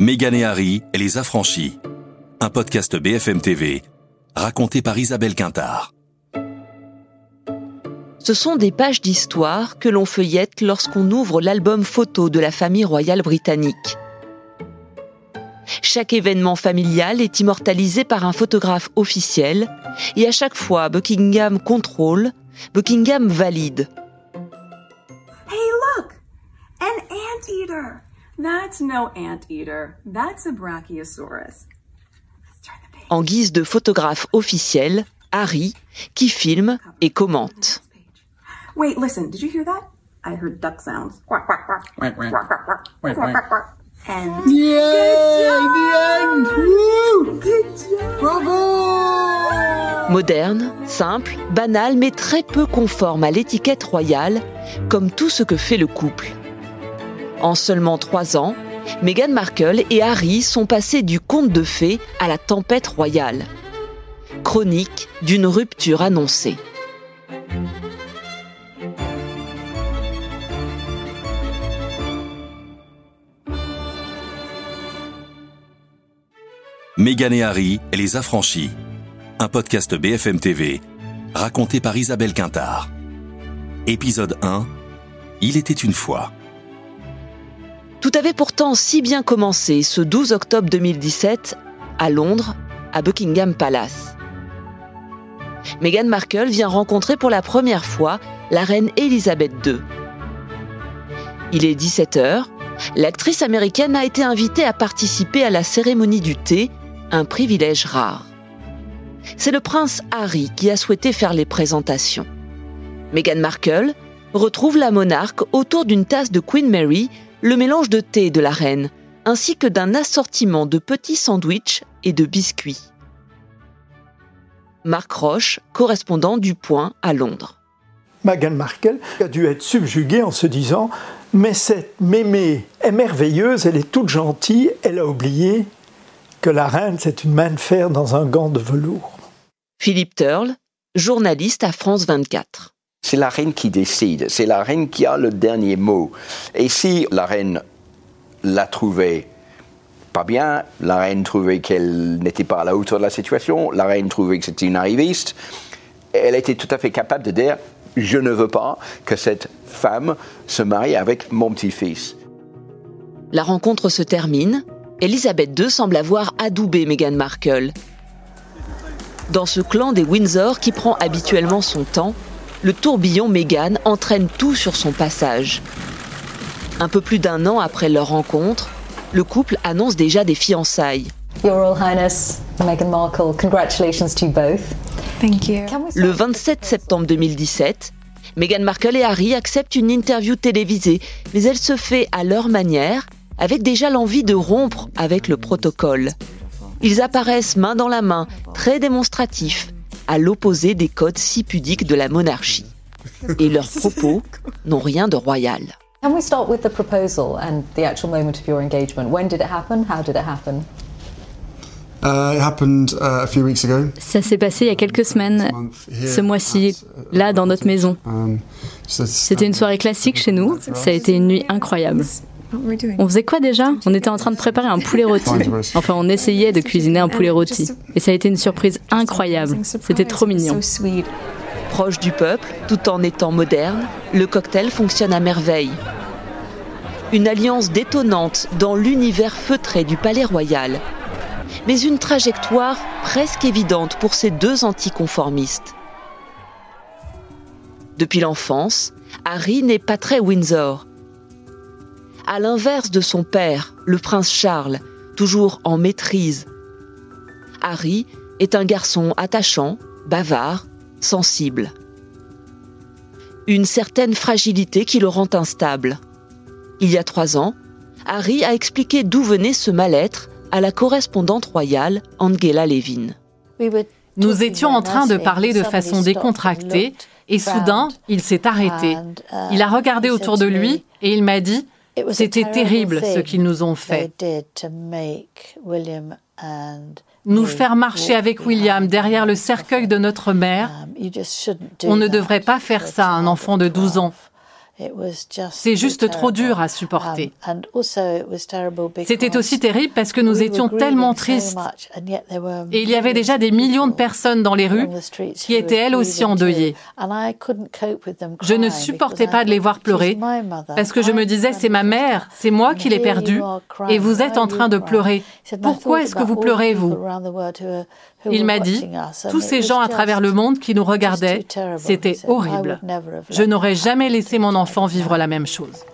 Mégane et Harry et les affranchis. Un podcast BFM TV raconté par Isabelle Quintard. Ce sont des pages d'histoire que l'on feuillette lorsqu'on ouvre l'album photo de la famille royale britannique. Chaque événement familial est immortalisé par un photographe officiel et à chaque fois Buckingham contrôle, Buckingham valide. Hey, look! An anteater! That's no anteater. That's a brachiosaurus. Let's turn the page. En guise de photographe officiel, Harry, qui filme et commente. Wait, listen, did you hear that? I heard duck sounds. Quack, quack, quack. Quack, quack. Quack, quack, quack. Quack, Quack, quack. quack, quack. And Yay! The end! Woo! good job. Bravo! Moderne, simple, banal, mais très peu conforme à l'étiquette royale, comme tout ce que fait le couple. En seulement trois ans, Meghan Markle et Harry sont passés du conte de fées à la tempête royale. Chronique d'une rupture annoncée. Mégane et Harry les affranchis. Un podcast BFM TV raconté par Isabelle Quintard. Épisode 1. Il était une fois. Tout avait pourtant si bien commencé ce 12 octobre 2017 à Londres, à Buckingham Palace. Meghan Markle vient rencontrer pour la première fois la reine Elisabeth II. Il est 17h. L'actrice américaine a été invitée à participer à la cérémonie du thé, un privilège rare. C'est le prince Harry qui a souhaité faire les présentations. Meghan Markle retrouve la monarque autour d'une tasse de Queen Mary, le mélange de thé de la reine, ainsi que d'un assortiment de petits sandwichs et de biscuits. Marc Roche, correspondant du Point à Londres. Meghan Markle a dû être subjuguée en se disant Mais cette mémé est merveilleuse, elle est toute gentille, elle a oublié que la reine, c'est une main de fer dans un gant de velours. Philippe Turle, journaliste à France 24. C'est la reine qui décide, c'est la reine qui a le dernier mot. Et si la reine l'a trouvé pas bien, la reine trouvait qu'elle n'était pas à la hauteur de la situation, la reine trouvait que c'était une arriviste, elle était tout à fait capable de dire je ne veux pas que cette femme se marie avec mon petit-fils. La rencontre se termine. Elisabeth II semble avoir adoubé Meghan Markle. Dans ce clan des Windsor qui prend habituellement son temps, le tourbillon Meghan entraîne tout sur son passage. Un peu plus d'un an après leur rencontre, le couple annonce déjà des fiançailles. Your Royal Highness Meghan Markle, congratulations to you both. Thank you. Le 27 septembre 2017, Meghan Markle et Harry acceptent une interview télévisée, mais elle se fait à leur manière, avec déjà l'envie de rompre avec le protocole. Ils apparaissent main dans la main, très démonstratifs, à l'opposé des codes si pudiques de la monarchie. Et leurs propos n'ont rien de royal. Can we start with the proposal and the actual moment of your engagement? When did it happen? How did it happen? Uh, it happened uh, a few weeks ago. Ça s'est passé il y a quelques semaines, ce mois-ci, là, dans notre maison. Um, C'était une soirée classique chez nous, ça a été une nuit incroyable. On faisait quoi déjà? On était en train de préparer un poulet rôti. Enfin, on essayait de cuisiner un poulet rôti. Et ça a été une surprise incroyable. C'était trop mignon. Proche du peuple, tout en étant moderne, le cocktail fonctionne à merveille. Une alliance détonnante dans l'univers feutré du palais royal, mais une trajectoire presque évidente pour ces deux anticonformistes. Depuis l'enfance, Harry n'est pas très Windsor. À l'inverse de son père, le prince Charles, toujours en maîtrise. Harry est un garçon attachant, bavard, sensible. Une certaine fragilité qui le rend instable. Il y a trois ans, Harry a expliqué d'où venait ce mal-être à la correspondante royale Angela Levin. Nous étions en train de parler de façon décontractée et soudain, il s'est arrêté. Il a regardé autour de lui et il m'a dit, c'était terrible ce qu'ils nous ont fait. Nous faire marcher avec William derrière le cercueil de notre mère, on ne devrait pas faire ça à un enfant de 12 ans. C'est juste trop dur à supporter. C'était aussi terrible parce que nous étions tellement tristes. Et il y avait déjà des millions de personnes dans les rues qui étaient elles aussi endeuillées. Je ne supportais pas de les voir pleurer parce que je me disais, c'est ma mère, c'est moi qui l'ai perdue et vous êtes en train de pleurer. Pourquoi est-ce que vous pleurez, vous il m'a dit, tous ces gens à travers le monde qui nous regardaient, c'était horrible. Je n'aurais jamais laissé mon enfant vivre la même chose.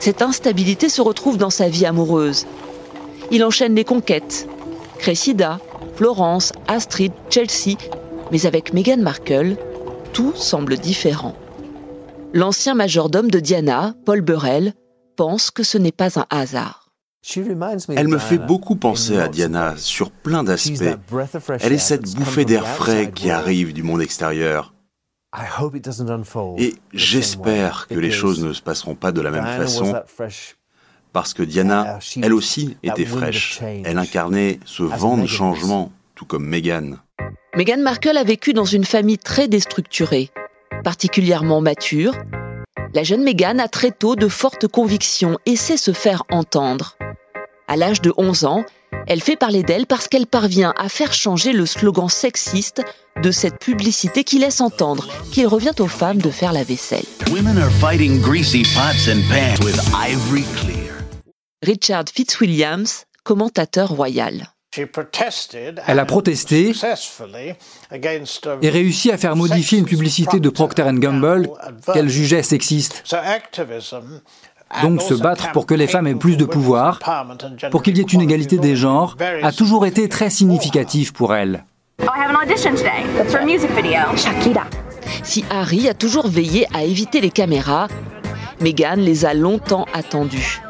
Cette instabilité se retrouve dans sa vie amoureuse. Il enchaîne les conquêtes. Cressida, Florence, Astrid, Chelsea. Mais avec Meghan Markle, tout semble différent. L'ancien majordome de Diana, Paul Burrell, pense que ce n'est pas un hasard. Elle me fait beaucoup penser à Diana sur plein d'aspects. Elle est cette bouffée d'air frais qui arrive du monde extérieur. Et j'espère que les choses ne se passeront pas de la même façon, parce que Diana, elle aussi, était fraîche. Elle incarnait ce vent de changement, tout comme Meghan. Meghan Markle a vécu dans une famille très déstructurée, particulièrement mature. La jeune Meghan a très tôt de fortes convictions et sait se faire entendre. À l'âge de 11 ans, elle fait parler d'elle parce qu'elle parvient à faire changer le slogan sexiste de cette publicité qui laisse entendre qu'il revient aux femmes de faire la vaisselle. Richard Fitzwilliams, commentateur royal. Elle a protesté et réussi à faire modifier une publicité de Procter Gamble qu'elle jugeait sexiste. Donc se battre pour que les femmes aient plus de pouvoir, pour qu'il y ait une égalité des genres, a toujours été très significatif pour elle. Si Harry a toujours veillé à éviter les caméras, Meghan les a longtemps attendues.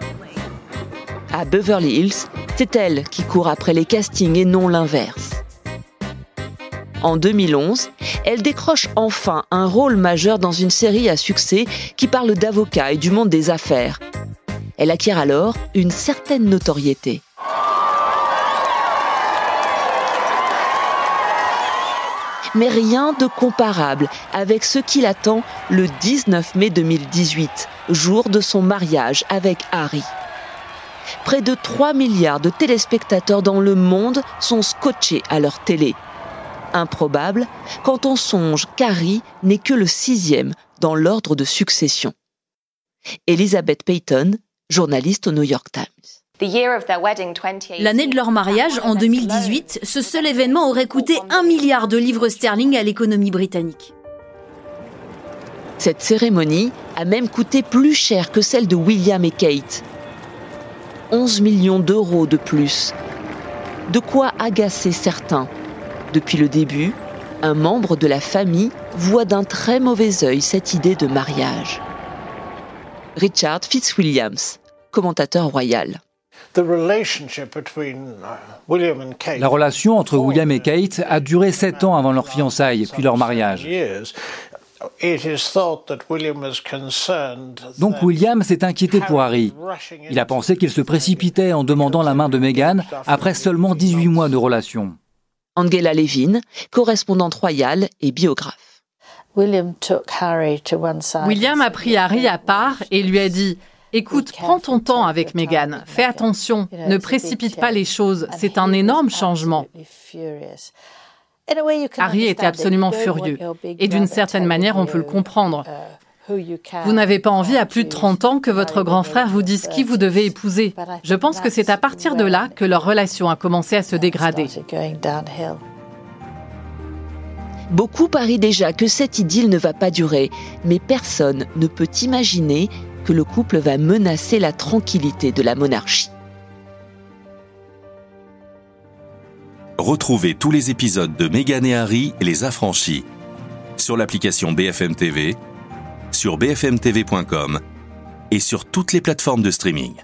À Beverly Hills, c'est elle qui court après les castings et non l'inverse. En 2011, elle décroche enfin un rôle majeur dans une série à succès qui parle d'avocats et du monde des affaires. Elle acquiert alors une certaine notoriété. Mais rien de comparable avec ce qui l'attend le 19 mai 2018, jour de son mariage avec Harry. Près de 3 milliards de téléspectateurs dans le monde sont scotchés à leur télé improbable quand on songe qu'Harry n'est que le sixième dans l'ordre de succession. Elizabeth Payton, journaliste au New York Times. L'année de leur mariage, en 2018, ce seul événement aurait coûté un milliard de livres sterling à l'économie britannique. Cette cérémonie a même coûté plus cher que celle de William et Kate. 11 millions d'euros de plus. De quoi agacer certains depuis le début, un membre de la famille voit d'un très mauvais œil cette idée de mariage. Richard Fitzwilliams, commentateur royal. La relation entre William et Kate a duré sept ans avant leur fiançailles, puis leur mariage. Donc William s'est inquiété pour Harry. Il a pensé qu'il se précipitait en demandant la main de Meghan après seulement 18 mois de relation. Angela Levin, correspondante royale et biographe. William a pris Harry à part et lui a dit Écoute, prends ton temps avec Meghan, fais attention, ne précipite pas les choses, c'est un énorme changement. Harry était absolument furieux, et d'une certaine manière, on peut le comprendre. Vous n'avez pas envie à plus de 30 ans que votre grand frère vous dise qui vous devez épouser. Je pense que c'est à partir de là que leur relation a commencé à se dégrader. Beaucoup parient déjà que cette idylle ne va pas durer, mais personne ne peut imaginer que le couple va menacer la tranquillité de la monarchie. Retrouvez tous les épisodes de Meghan et Harry et les affranchis sur l'application BFM TV sur bfmtv.com et sur toutes les plateformes de streaming.